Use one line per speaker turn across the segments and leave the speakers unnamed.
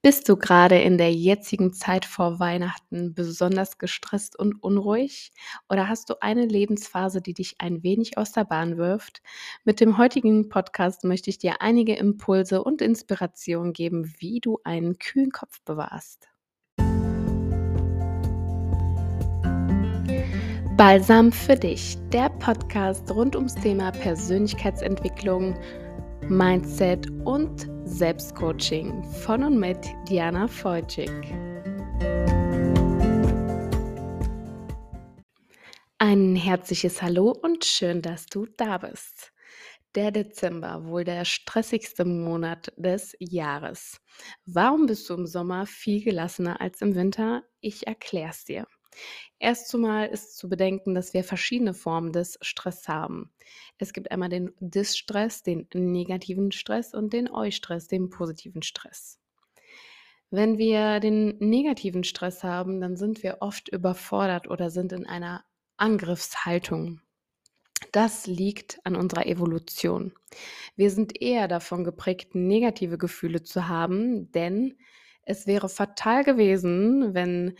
Bist du gerade in der jetzigen Zeit vor Weihnachten besonders gestresst und unruhig? Oder hast du eine Lebensphase, die dich ein wenig aus der Bahn wirft? Mit dem heutigen Podcast möchte ich dir einige Impulse und Inspirationen geben, wie du einen kühlen Kopf bewahrst. Balsam für dich, der Podcast rund ums Thema Persönlichkeitsentwicklung, Mindset und Selbstcoaching von und mit Diana Feutschig. Ein herzliches Hallo und schön, dass du da bist. Der Dezember, wohl der stressigste Monat des Jahres. Warum bist du im Sommer viel gelassener als im Winter? Ich erkläre es dir. Erst zumal ist zu bedenken, dass wir verschiedene Formen des Stress haben. Es gibt einmal den Distress, den negativen Stress und den Eustress, den positiven Stress. Wenn wir den negativen Stress haben, dann sind wir oft überfordert oder sind in einer Angriffshaltung. Das liegt an unserer Evolution. Wir sind eher davon geprägt, negative Gefühle zu haben, denn es wäre fatal gewesen, wenn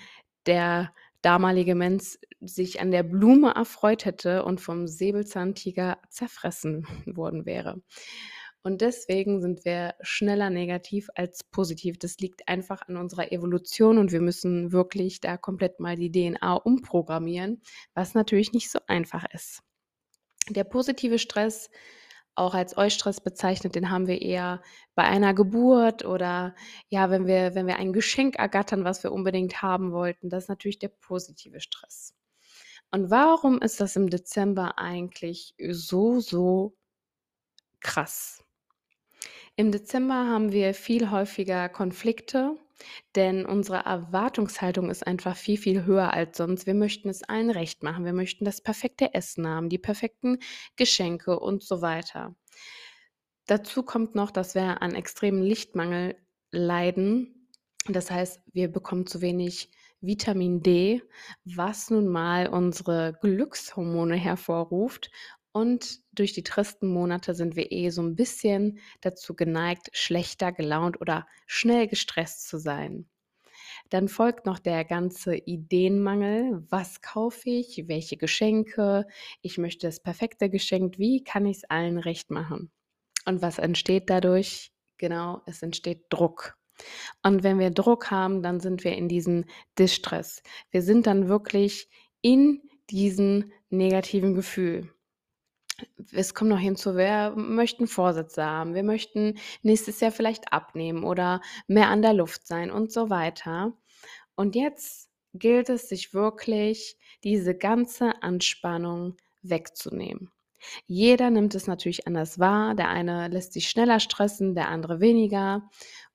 der damalige Mensch sich an der Blume erfreut hätte und vom Säbelzahntiger zerfressen worden wäre. Und deswegen sind wir schneller negativ als positiv. Das liegt einfach an unserer Evolution und wir müssen wirklich da komplett mal die DNA umprogrammieren, was natürlich nicht so einfach ist. Der positive Stress auch als Eustress bezeichnet, den haben wir eher bei einer Geburt oder ja, wenn wir, wenn wir ein Geschenk ergattern, was wir unbedingt haben wollten. Das ist natürlich der positive Stress. Und warum ist das im Dezember eigentlich so, so krass? Im Dezember haben wir viel häufiger Konflikte, denn unsere Erwartungshaltung ist einfach viel, viel höher als sonst. Wir möchten es allen recht machen. Wir möchten das perfekte Essen haben, die perfekten Geschenke und so weiter. Dazu kommt noch, dass wir an extremen Lichtmangel leiden. Das heißt, wir bekommen zu wenig Vitamin D, was nun mal unsere Glückshormone hervorruft und durch die tristen Monate sind wir eh so ein bisschen dazu geneigt, schlechter gelaunt oder schnell gestresst zu sein. Dann folgt noch der ganze Ideenmangel. Was kaufe ich? Welche Geschenke? Ich möchte das perfekte Geschenk. Wie kann ich es allen recht machen? Und was entsteht dadurch? Genau, es entsteht Druck. Und wenn wir Druck haben, dann sind wir in diesem Distress. Wir sind dann wirklich in diesem negativen Gefühl es kommt noch hinzu, wir möchten Vorsätze haben, wir möchten nächstes Jahr vielleicht abnehmen oder mehr an der Luft sein und so weiter. Und jetzt gilt es, sich wirklich diese ganze Anspannung wegzunehmen. Jeder nimmt es natürlich anders wahr. Der eine lässt sich schneller stressen, der andere weniger.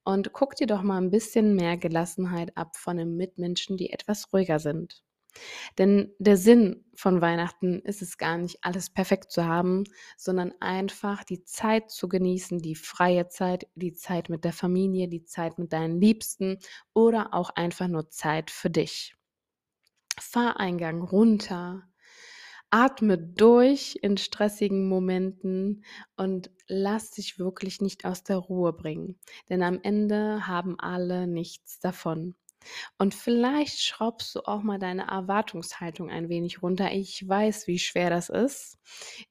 Und guck dir doch mal ein bisschen mehr Gelassenheit ab von den Mitmenschen, die etwas ruhiger sind. Denn der Sinn von Weihnachten ist es gar nicht, alles perfekt zu haben, sondern einfach die Zeit zu genießen, die freie Zeit, die Zeit mit der Familie, die Zeit mit deinen Liebsten oder auch einfach nur Zeit für dich. Fahreingang runter, atme durch in stressigen Momenten und lass dich wirklich nicht aus der Ruhe bringen. Denn am Ende haben alle nichts davon. Und vielleicht schraubst du auch mal deine Erwartungshaltung ein wenig runter. Ich weiß, wie schwer das ist.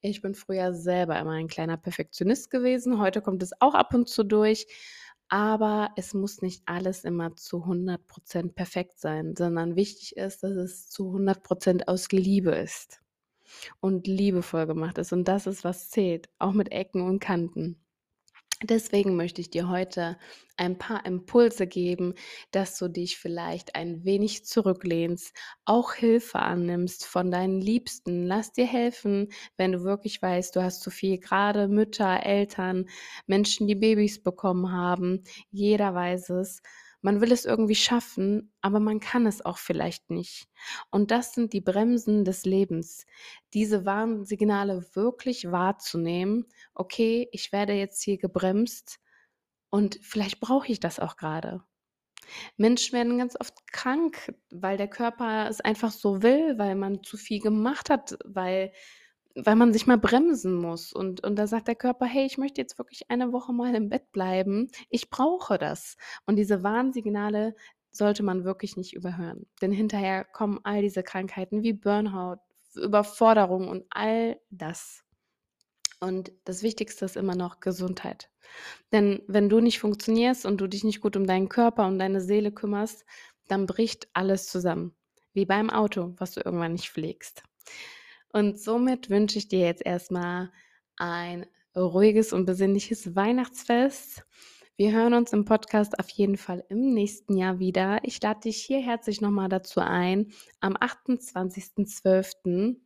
Ich bin früher selber immer ein kleiner Perfektionist gewesen. Heute kommt es auch ab und zu durch. Aber es muss nicht alles immer zu 100% perfekt sein, sondern wichtig ist, dass es zu 100% aus Liebe ist und liebevoll gemacht ist. Und das ist, was zählt, auch mit Ecken und Kanten. Deswegen möchte ich dir heute ein paar Impulse geben, dass du dich vielleicht ein wenig zurücklehnst, auch Hilfe annimmst von deinen Liebsten. Lass dir helfen, wenn du wirklich weißt, du hast zu viel, gerade Mütter, Eltern, Menschen, die Babys bekommen haben. Jeder weiß es. Man will es irgendwie schaffen, aber man kann es auch vielleicht nicht. Und das sind die Bremsen des Lebens. Diese Warnsignale wirklich wahrzunehmen. Okay, ich werde jetzt hier gebremst und vielleicht brauche ich das auch gerade. Menschen werden ganz oft krank, weil der Körper es einfach so will, weil man zu viel gemacht hat, weil weil man sich mal bremsen muss. Und, und da sagt der Körper, hey, ich möchte jetzt wirklich eine Woche mal im Bett bleiben. Ich brauche das. Und diese Warnsignale sollte man wirklich nicht überhören. Denn hinterher kommen all diese Krankheiten wie Burnout, Überforderung und all das. Und das Wichtigste ist immer noch Gesundheit. Denn wenn du nicht funktionierst und du dich nicht gut um deinen Körper und deine Seele kümmerst, dann bricht alles zusammen. Wie beim Auto, was du irgendwann nicht pflegst. Und somit wünsche ich dir jetzt erstmal ein ruhiges und besinnliches Weihnachtsfest. Wir hören uns im Podcast auf jeden Fall im nächsten Jahr wieder. Ich lade dich hier herzlich nochmal dazu ein, am 28.12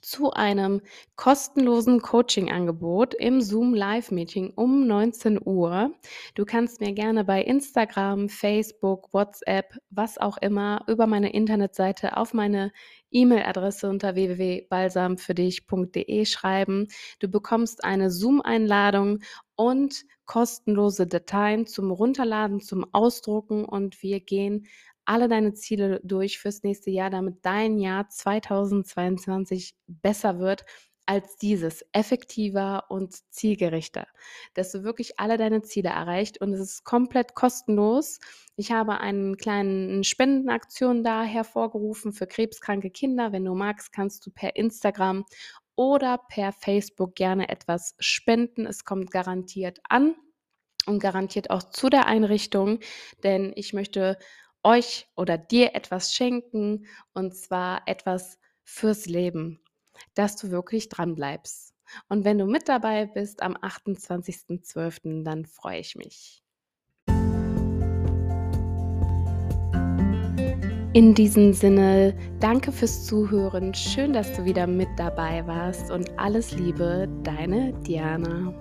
zu einem kostenlosen Coaching-Angebot im Zoom Live-Meeting um 19 Uhr. Du kannst mir gerne bei Instagram, Facebook, WhatsApp, was auch immer, über meine Internetseite auf meine E-Mail-Adresse unter www.balsamfürdich.de schreiben. Du bekommst eine Zoom-Einladung und kostenlose Dateien zum Runterladen, zum Ausdrucken und wir gehen alle deine Ziele durch fürs nächste Jahr, damit dein Jahr 2022 besser wird als dieses, effektiver und zielgerichter, dass du wirklich alle deine Ziele erreicht und es ist komplett kostenlos. Ich habe einen kleinen Spendenaktion da hervorgerufen für krebskranke Kinder. Wenn du magst, kannst du per Instagram oder per Facebook gerne etwas spenden. Es kommt garantiert an und garantiert auch zu der Einrichtung, denn ich möchte euch oder dir etwas schenken und zwar etwas fürs Leben, dass du wirklich dran bleibst. Und wenn du mit dabei bist am 28.12., dann freue ich mich. In diesem Sinne, danke fürs Zuhören. Schön, dass du wieder mit dabei warst und alles Liebe, deine Diana.